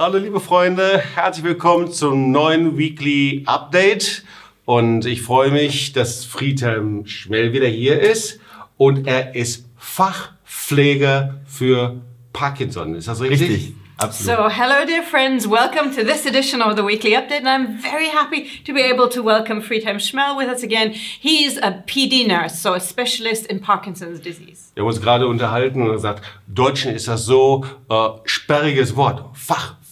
Hallo liebe Freunde, herzlich willkommen zum neuen Weekly Update. Und ich freue mich, dass Friedhelm Schmell wieder hier ist. Und er ist Fachpfleger für Parkinson. Ist das richtig? Richtig, absolut. So, hello, dear friends. Welcome to this edition of the Weekly Update. And I'm very happy to be able to welcome Friedhelm Schmel with us again. He's a PD nurse, so a specialist in Parkinson's disease. Wir haben uns gerade unterhalten und gesagt, Deutschen ist das so äh, sperriges Wort.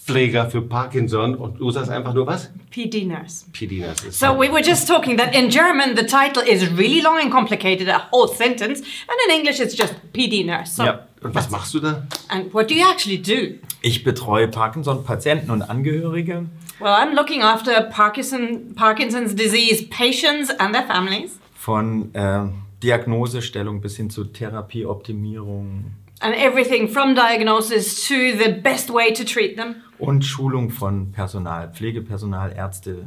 Fachpfleger für Parkinson. Und du sagst einfach nur was? PD nurse. PD, ist So we were just talking that in German the title is really long and complicated, a whole sentence, and in English it's just PD nurse. So, Ja. Und was machst du da? And what do you actually do? Ich betreue Parkinson-Patienten und Angehörige Well, I'm looking after Parkinson, Parkinson's disease patients and their families, von äh, Diagnosestellung bis hin zu Therapieoptimierung and everything from diagnosis to the best way to treat them. und Schulung von Personal, Pflegepersonal, Ärzte.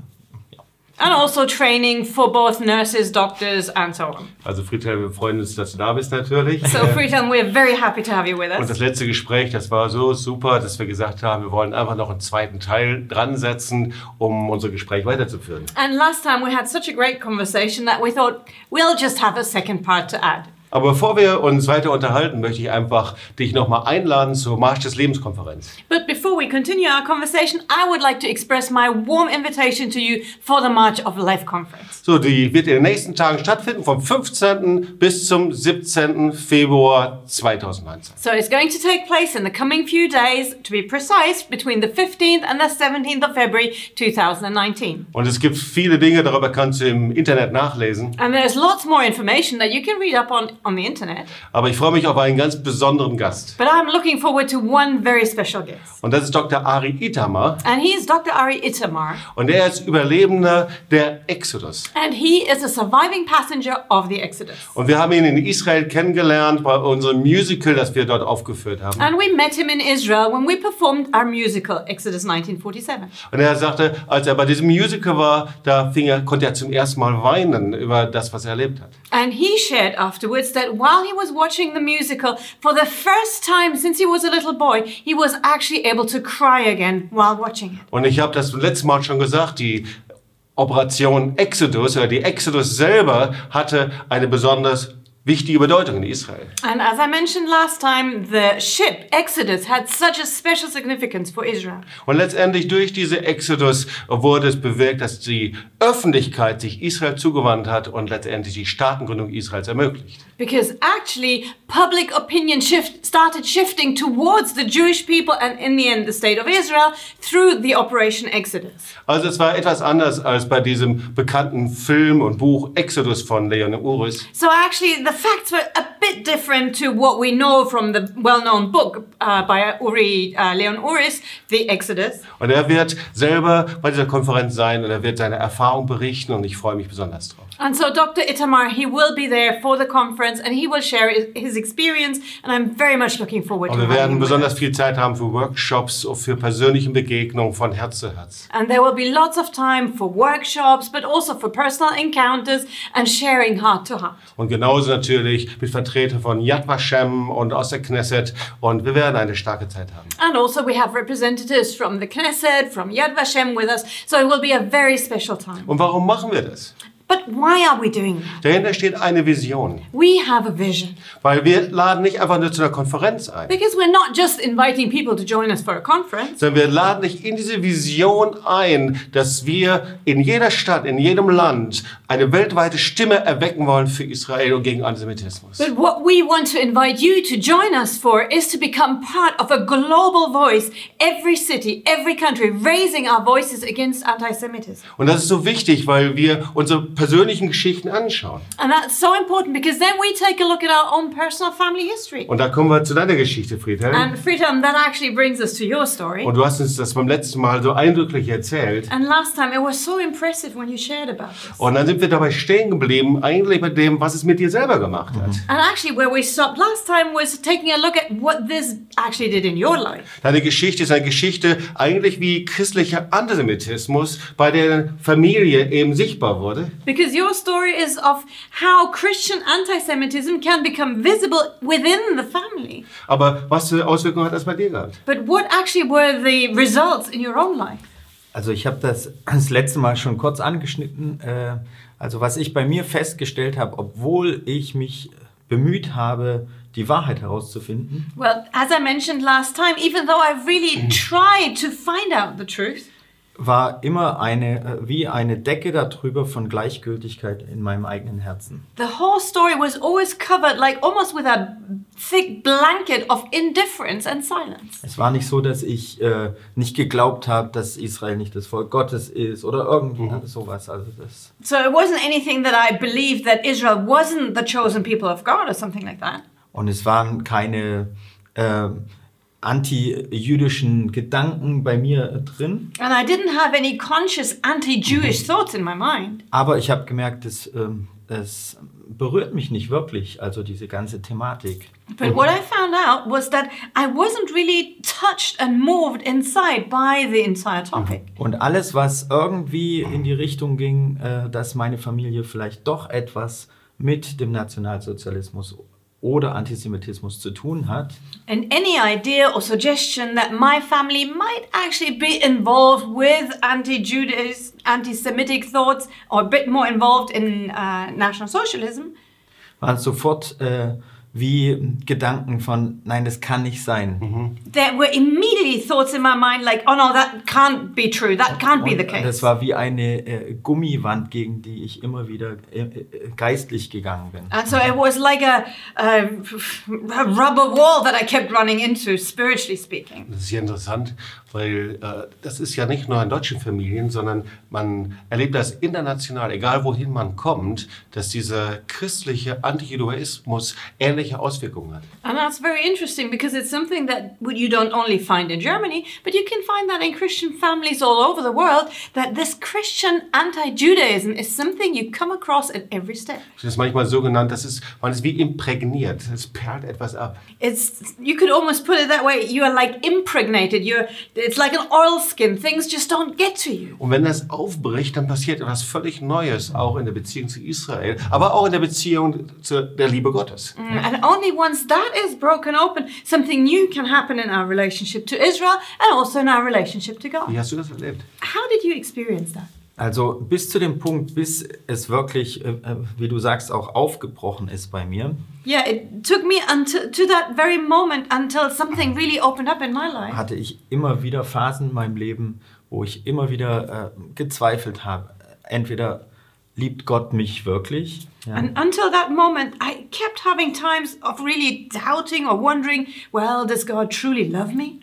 And also training for both nurses, doctors, and so on. Also Friedhelm, wir freuen uns, dass du da bist natürlich. So, Friedhelm, we're very happy to have you with Und us. das letzte Gespräch, das war so super, dass wir gesagt haben, wir wollen einfach noch einen zweiten Teil dran setzen, um unser Gespräch weiterzuführen. And last time we had such a great conversation that we thought we'll just have a second part to add. Aber bevor wir uns weiter unterhalten, möchte ich einfach dich nochmal einladen zur Marsch des Lebenskonferenz. But before we continue our conversation, I would like to express my warm invitation to you for the March of Life conference. So, die wird in den nächsten Tagen stattfinden, vom 15. bis zum 17. Februar 2019. So it's going to take place in the coming few days, to be precise, between the 15th and the 17th of February 2019. Und es gibt viele Dinge, darüber kannst du im Internet nachlesen. And there's lots more information that you can read up on on the internet. Aber ich freue mich auf einen ganz besonderen Gast. But I'm looking forward to one very special guest. Und das ist Dr. Ari Itamar. And he's Dr. Ari Itamar. Und er ist Überlebender der Exodus. And he is a surviving passenger of the Exodus. Und wir haben ihn in Israel kennengelernt bei unserem Musical, das wir dort aufgeführt haben. And we met him in Israel when we performed our musical, Exodus 1947. Und er sagte, als er bei diesem Musical war, da er, konnte er zum ersten Mal weinen über das, was er erlebt hat. And he shared afterwards that while he was watching the musical, for the first time since he was a little boy, he was actually able to cry again while watching it. Und ich habe das letztes Mal schon gesagt, die Operation Exodus oder die Exodus selber hatte eine besonders wichtige Bedeutung in Israel. And as I mentioned last time, the ship Exodus had such a special significance for Israel. Und letztendlich durch diese Exodus wurde es bewirkt, dass die Öffentlichkeit sich Israel zugewandt hat und letztendlich die Staatengründung Israels ermöglicht. Because actually, public opinion shift started shifting towards the Jewish people and, in the end, the state of Israel through the Operation Exodus. Also es war etwas anders als bei diesem bekannten Film und Buch Exodus von Leon Uris. So actually, the facts were a bit different to what we know from the well-known book uh, by Uri uh, Leon Uris, The Exodus. Und er wird selber bei dieser Konferenz sein und er wird seine Erfahrung berichten und ich freue mich besonders drauf. And so Dr. Itamar, he will be there for the conference and he will share his- experience, and I'm very much looking forward Und to wir werden besonders viel Zeit haben für Workshops, für persönliche Begegnungen von Herz zu Herz. And there will be lots of time for workshops, but also for personal encounters and sharing heart to heart. Und genauso natürlich mit Vertretern von Yad Vashem und aus der Knesset. Und wir werden eine starke Zeit haben. And also we have representatives from the Knesset, from Yad Vashem with us, so it will be a very special time. Und warum machen wir das? But why are we doing that? Dahinter steht eine Vision. We have a vision. Weil wir laden nicht einfach nur zu einer Konferenz ein, Because we're not just inviting people to join us for a conference, sondern wir laden dich in diese Vision ein, dass wir in jeder Stadt, in jedem Land eine weltweite Stimme erwecken wollen für Israel und gegen Antisemitismus. but what we want to invite you to join us for is to become part of a global voice, every city, every country, raising our voices against anti Semitism. Und das ist so wichtig, weil wir unsere persönlichen Geschichten anschauen. And that's so important because then we take a look at our own personal family history. Und da kommen wir zu deiner Geschichte, Friedhelm. And Friedhelm, that actually brings us to your story. Und du hast uns das beim letzten Mal so eindrücklich erzählt. And last time it was so impressive when you shared about this. Und dann sind wir dabei stehen geblieben, eigentlich bei dem, was es mit dir selber gemacht hat. And actually, where we stopped last time was taking a look at what this actually did in your life. Deine Geschichte ist eine Geschichte eigentlich wie christlicher Antisemitismus bei der Familie eben sichtbar wurde. Because your story is of how Christian anti Semitism can become visible within the family. Aber was für Auswirkungen hat das bei dir gehabt? But what actually were the results in your own life? Also ich habe das das letzte Mal schon kurz angeschnitten. Äh, also was ich bei mir festgestellt habe, obwohl ich mich bemüht habe, die Wahrheit herauszufinden, Well, as I mentioned last time, even though I really tried to find out the truth, war immer eine äh, wie eine Decke darüber von Gleichgültigkeit in meinem eigenen Herzen. the whole story was always covered like almost with a thick blanket of indifference and silence. Es war nicht so, dass ich äh, nicht geglaubt habe, dass Israel nicht das Volk Gottes ist oder irgendwie sowas. Also das So it wasn't anything that I believed that Israel wasn't the chosen people of God or something like that. und es waren keine äh, anti-jüdischen Gedanken bei mir drin. And I didn't have any conscious anti Jewish thoughts in my mind. Aber ich habe gemerkt, es, ähm, es berührt mich nicht wirklich, also diese ganze Thematik. But what I found out was that I wasn't really touched and moved inside by the entire topic. Und alles, was irgendwie in die Richtung ging, äh, dass meine Familie vielleicht doch etwas mit dem Nationalsozialismus oder Antisemitismus zu tun hat, And any idea or suggestion that my family might actually be involved with anti Judaism, anti Semitic thoughts, or a bit more involved in uh, National Socialism, waren sofort äh, wie Gedanken von, nein, das kann nicht sein. there were immediately thoughts in my mind like, oh no, that can't be true, that can't be the Und case. das war wie eine äh, Gummiwand, gegen die ich immer wieder äh, äh, geistlich gegangen bin. And so it was like a, a, a rubber wall that I kept running into, spiritually speaking. Das ist ja interessant, weil äh, das ist ja nicht nur in deutschen Familien, sondern man erlebt das international, egal wohin man kommt, dass dieser christliche Antijudaismus ähnliche Auswirkungen hat. And that's very interesting because it's something that you don't only find in Germany, but you can find that in Christian families all over the world. That this Christian anti Judaism is something you come across at every step. Das ist manchmal so genannt, das ist, man ist wie imprägniert, es perlt etwas ab. It's you could almost put it that way. You are like impregnated. You're it's like an oilskin. Things just don't get to you. Und wenn das aufbricht, dann passiert etwas völlig Neues, auch in der Beziehung zu Israel, aber auch in der Beziehung zu der Liebe Gottes. And only once that is broken open, something new can happen in our relationship to Israel and also in our relationship to God. Wie hast du das erlebt? How did you experience that? Also bis zu dem Punkt, bis es wirklich, äh, äh, wie du sagst, auch aufgebrochen ist bei mir, Yeah, it took me until to that very moment until something really opened up in my life. hatte ich immer wieder Phasen in meinem Leben, wo ich immer wieder äh, gezweifelt habe. Entweder liebt Gott mich wirklich, ja, And until that moment, I kept having times of really doubting or wondering, well, does God truly love me?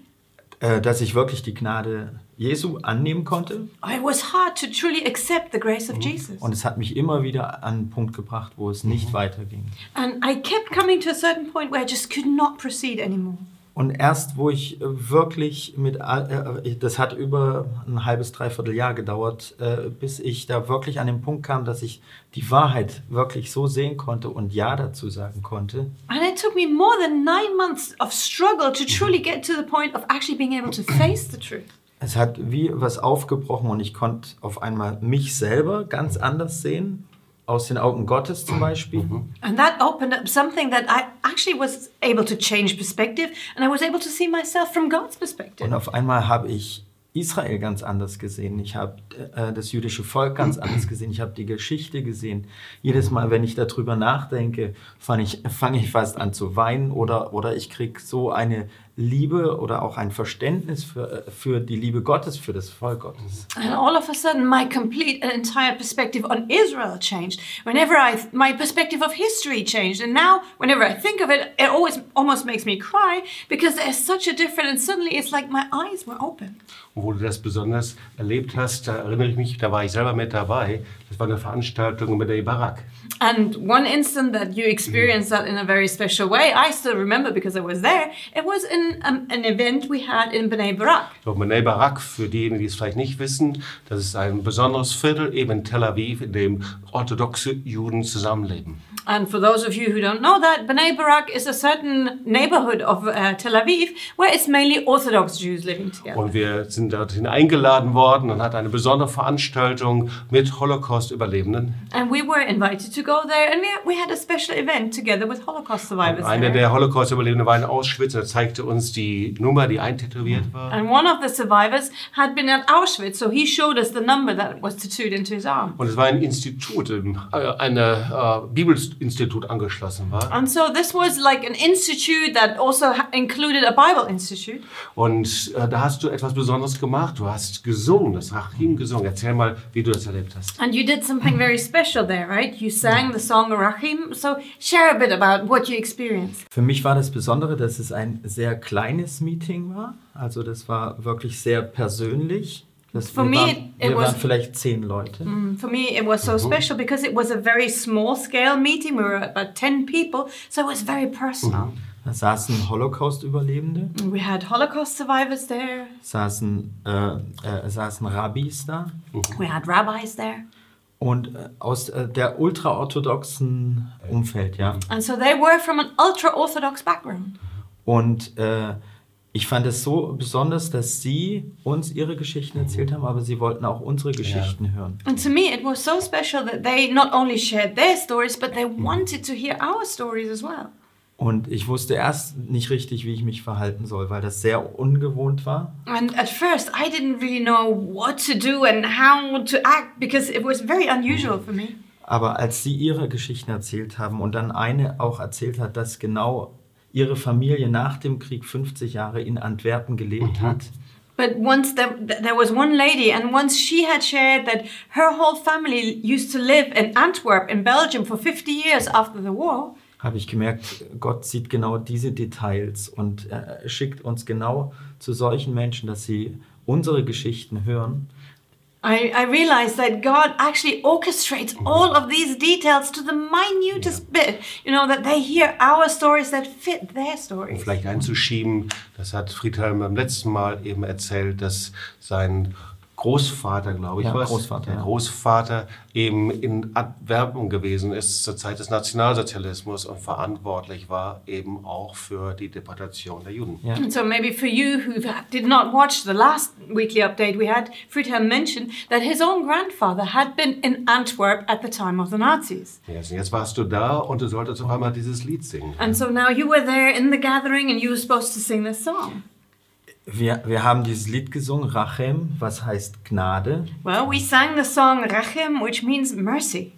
äh, dass ich wirklich die Gnade Jesu annehmen konnte. It was hard to truly accept the grace of Jesus. Und es hat mich immer wieder an einen Punkt gebracht, wo es nicht weiterging. And I kept coming to a certain point where I just could not proceed anymore. Und erst, wo ich äh, wirklich mit, all- äh, das hat über ein halbes, dreiviertel Jahr gedauert, äh, bis ich da wirklich an den Punkt kam, dass ich die Wahrheit wirklich so sehen konnte und Ja dazu sagen konnte. And it took me more than nine months of struggle to truly get to the point of actually being able to face the truth. Es hat wie was aufgebrochen und ich konnte auf einmal mich selber ganz anders sehen, aus den Augen Gottes zum Beispiel. And that opened up something that I actually was able to change perspective and I was able to see myself from God's perspective. Und auf einmal habe ich Israel ganz anders gesehen. Ich habe äh, das jüdische Volk ganz anders gesehen. Ich habe die Geschichte gesehen. Jedes Mal, wenn ich darüber nachdenke, fange ich, fang ich fast an zu weinen oder, oder ich kriege so eine Liebe oder auch ein Verständnis für, äh, für die Liebe Gottes, für das Volk Gottes. And all of a sudden, my complete and entire perspective on Israel changed. Whenever I, my perspective of history changed, and now whenever I think of it, it always almost makes me cry because there's such a difference. And suddenly, it's like my eyes were open. Und wo du das besonders erlebt hast, da erinnere ich mich, da war ich selber mit dabei. Das war eine Veranstaltung mit der Barak. And one instant that you experienced that in a very special way, I still remember because I was there. It was in um, an event we had in Bnei Barak. So, Bnei Barak, für diejenigen, die es vielleicht nicht wissen, das ist ein besonderes Viertel eben in Tel Aviv, in dem orthodoxe Juden zusammenleben. And for those of you who don't know that, Bnei Barak is a certain neighborhood of uh, Tel Aviv where it's mainly Orthodox Jews living together. Und wir sind dorthin eingeladen worden und hat eine besondere Veranstaltung mit Holocaust-Überlebenden. And we were invited to go there, and we, had a special event together with Holocaust survivors Einer der Holocaust-Überlebenden war in Auschwitz und er zeigte uns die Nummer, die eintätowiert war. And one of the survivors had been at Auschwitz, so he showed us the number that was tattooed into his arm. Und es war ein Institut, äh, ein äh, Bibelinstitut angeschlossen war. And so this was like an institute that also included a Bible institute. Und äh, da hast du etwas Besonderes gemacht. Du hast gesungen, das Rachim gesungen. Erzähl mal, wie du das erlebt hast. And you did something very special there, right? You sang the song Rachim. So share a bit about what you experienced. Für mich war das Besondere, dass es ein sehr kleines Meeting war. Also das war wirklich sehr persönlich. Das, For wir me, waren, it wir was- waren vielleicht zehn Leute. For me, it was so special because it was a very small scale meeting. We were about 10 people, so it was very personal. Da saßen Holocaust-Überlebende, We had Holocaust survivors there, saßen, äh, äh, saßen Rabbis da we had rabbis there. und äh, aus äh, der ultraorthodoxen Umfeld, ja. And so they were from an ultra Orthodox background. Und äh, ich fand es so besonders, dass sie uns ihre Geschichten erzählt haben, aber sie wollten auch unsere Geschichten hören. And to me, it was so special that they not only shared their stories, but they wanted to hear our stories as well. Und ich wusste erst nicht richtig, wie ich mich verhalten soll, weil das sehr ungewohnt war. And at first, I didn't really know what to do and how to act because it was very unusual for me. Aber als sie ihre Geschichten erzählt haben und dann eine auch erzählt hat, dass genau ihre Familie nach dem Krieg 50 Jahre in Antwerpen gelebt hat, But once there, there was one lady, and once she had shared that her whole family used to live in Antwerp in Belgium for 50 years after the war, habe ich gemerkt, Gott sieht genau diese Details und er schickt uns genau zu solchen Menschen, dass sie unsere Geschichten hören I, I realized that God actually orchestrates all of these details to the minutest bit, you know, that they hear our stories that fit their stories. Um stories. vielleicht einzuschieben, das hat Friedhelm beim letzten Mal eben erzählt, dass sein Großvater, glaube ich, Ja, was, Großvater, der ja. Großvater eben in Antwerpen gewesen ist zur Zeit des Nationalsozialismus und verantwortlich war eben auch für die Deportation der Juden. Ja. And so maybe for you who did not watch the last weekly update we had, Friedhelm mentioned that his own grandfather had been in Antwerp at the time of the Nazis. Jetzt, jetzt warst du da und du solltest auf einmal dieses Lied singen. And so now you were there in the gathering and you were supposed to sing this song. Wir, wir haben dieses Lied gesungen, Rachem, was heißt Gnade. Well, we sang the song Rachem, which means mercy.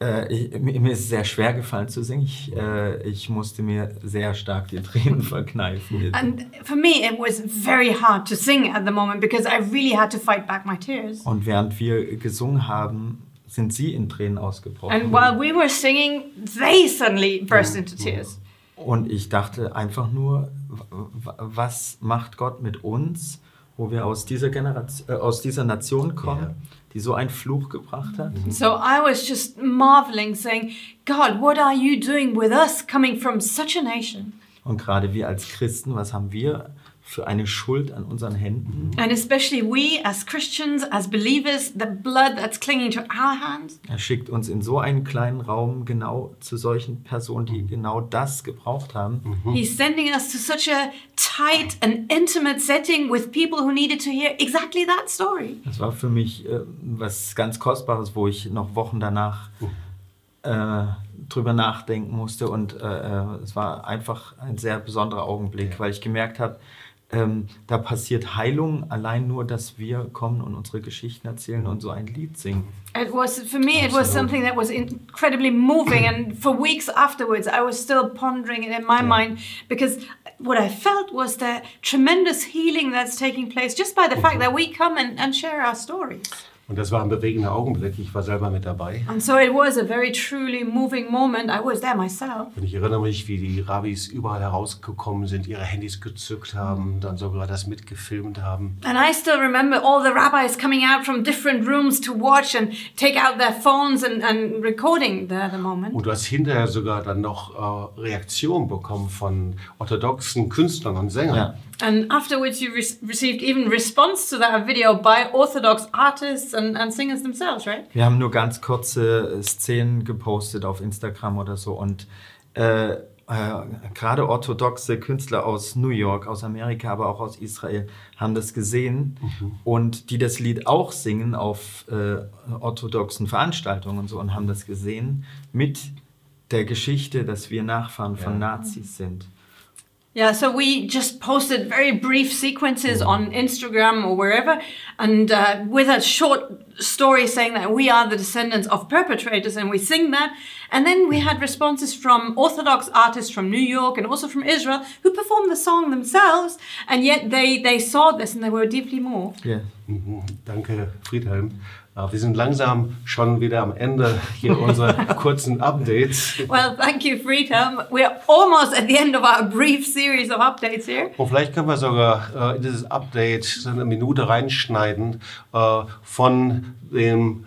Äh, ich, mir, ist sehr schwer gefallen zu singen. Ich, äh, ich musste mir sehr stark die Tränen verkneifen. And for me, it was very hard to sing at the moment because I really had to fight back my tears. Und während wir gesungen haben, sind sie in Tränen ausgebrochen. And while we were singing, they suddenly burst into tears. Und ich dachte einfach nur, was macht Gott mit uns, wo wir aus dieser, Generation, äh, aus dieser Nation kommen, Ja. die so einen Fluch gebracht hat? So I was just marveling, saying, God, what are you doing with us coming from such a nation? Und gerade wir als Christen, was haben wir für eine Schuld an unseren Händen? And especially we as Christians, as believers, the blood that's clinging to our hands. Er schickt uns in so einen kleinen Raum genau zu solchen Personen, die genau das gebraucht haben. He's sending us to such a tight and intimate setting with people who needed to hear exactly that story. Das war für mich äh, was ganz Kostbares, wo ich noch Wochen danach äh, drüber nachdenken musste. Und äh, äh, es war einfach ein sehr besonderer Augenblick, weil ich gemerkt habe, ähm, da passiert Heilung allein nur, dass wir kommen und unsere Geschichten erzählen und so ein Lied singen. It was for me. It was something that was incredibly moving, and for weeks afterwards, I was still pondering it in my mind because what I felt was the tremendous healing that's taking place just by the fact that we come and, and share our stories. Und das war ein bewegender Augenblick. Ich war selber mit dabei. And so it was a very truly moving moment. I was there myself. Und ich erinnere mich, wie die Rabbis überall herausgekommen sind, ihre Handys gezückt haben, dann sogar das mitgefilmt haben. And I still remember all the rabbis coming out from different rooms to watch and take out their phones and, and recording the, the moment. Und du hast hinterher sogar dann noch äh, Reaktionen bekommen von orthodoxen Künstlern und Sängern. Ja. And afterwards, you re- received even response to that video by Orthodox artists and, and singers themselves, right? Wir haben nur ganz kurze Szenen gepostet auf Instagram oder so und äh, äh, gerade orthodoxe Künstler aus New York, aus Amerika, aber auch aus Israel haben das gesehen und die das Lied auch singen auf äh, orthodoxen Veranstaltungen und so und haben das gesehen mit der Geschichte, dass wir Nachfahren von Nazis sind. Yeah, so we just posted very brief sequences on Instagram or wherever, and uh, with a short story saying that we are the descendants of perpetrators, and we sing that. And then we had responses from Orthodox artists from New York and also from Israel who performed the song themselves, and yet they, they saw this and they were deeply moved. Yeah. Mhm, Danke, Friedhelm. Wir sind langsam schon wieder am Ende hier unserer kurzen Updates. Well, thank you, Friedhelm. We're almost at the end of our brief series of updates here. Und vielleicht können wir sogar äh, in dieses Update so eine Minute reinschneiden äh, von dem,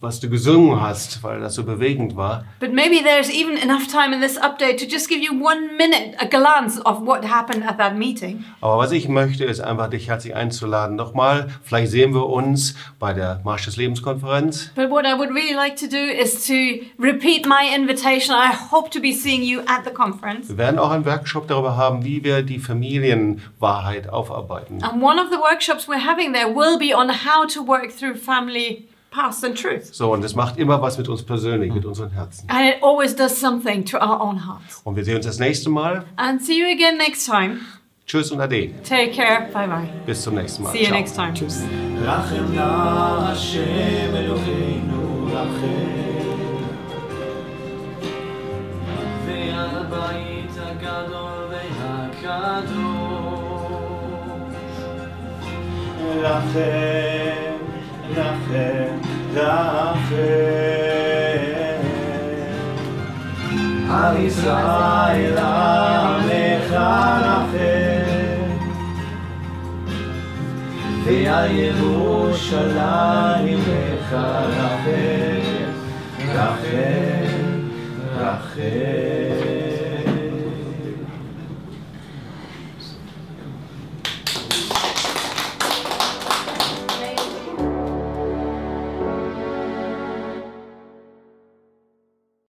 was du gesungen hast, weil das so bewegend war. But maybe there's even enough time in this update to just give you one minute, a glance of what happened at that meeting. Aber was ich möchte, ist einfach dich herzlich einzuladen. Nochmal, vielleicht sehen wir uns bei der Marsch des Lebenskonferenz. But what I would really like to do is to repeat my invitation. I hope to be seeing you at the conference. Wir werden auch einen Workshop darüber haben, wie wir die Familienwahrheit aufarbeiten. And one of the workshops we're having there will be on how to work through family past and truth. So, und das macht immer was mit uns persönlich, mit unseren Herzen. And it always does something to our own hearts. Und wir sehen uns das nächste Mal. And see you again next time. Tschüss und Ade. Take care. Bye bye. Bis zum nächsten Mal. See you Ciao. next time. רחם נא לכם, ישראל עמך לכם, ועל ירושלים לך לכם, לכם, לכם.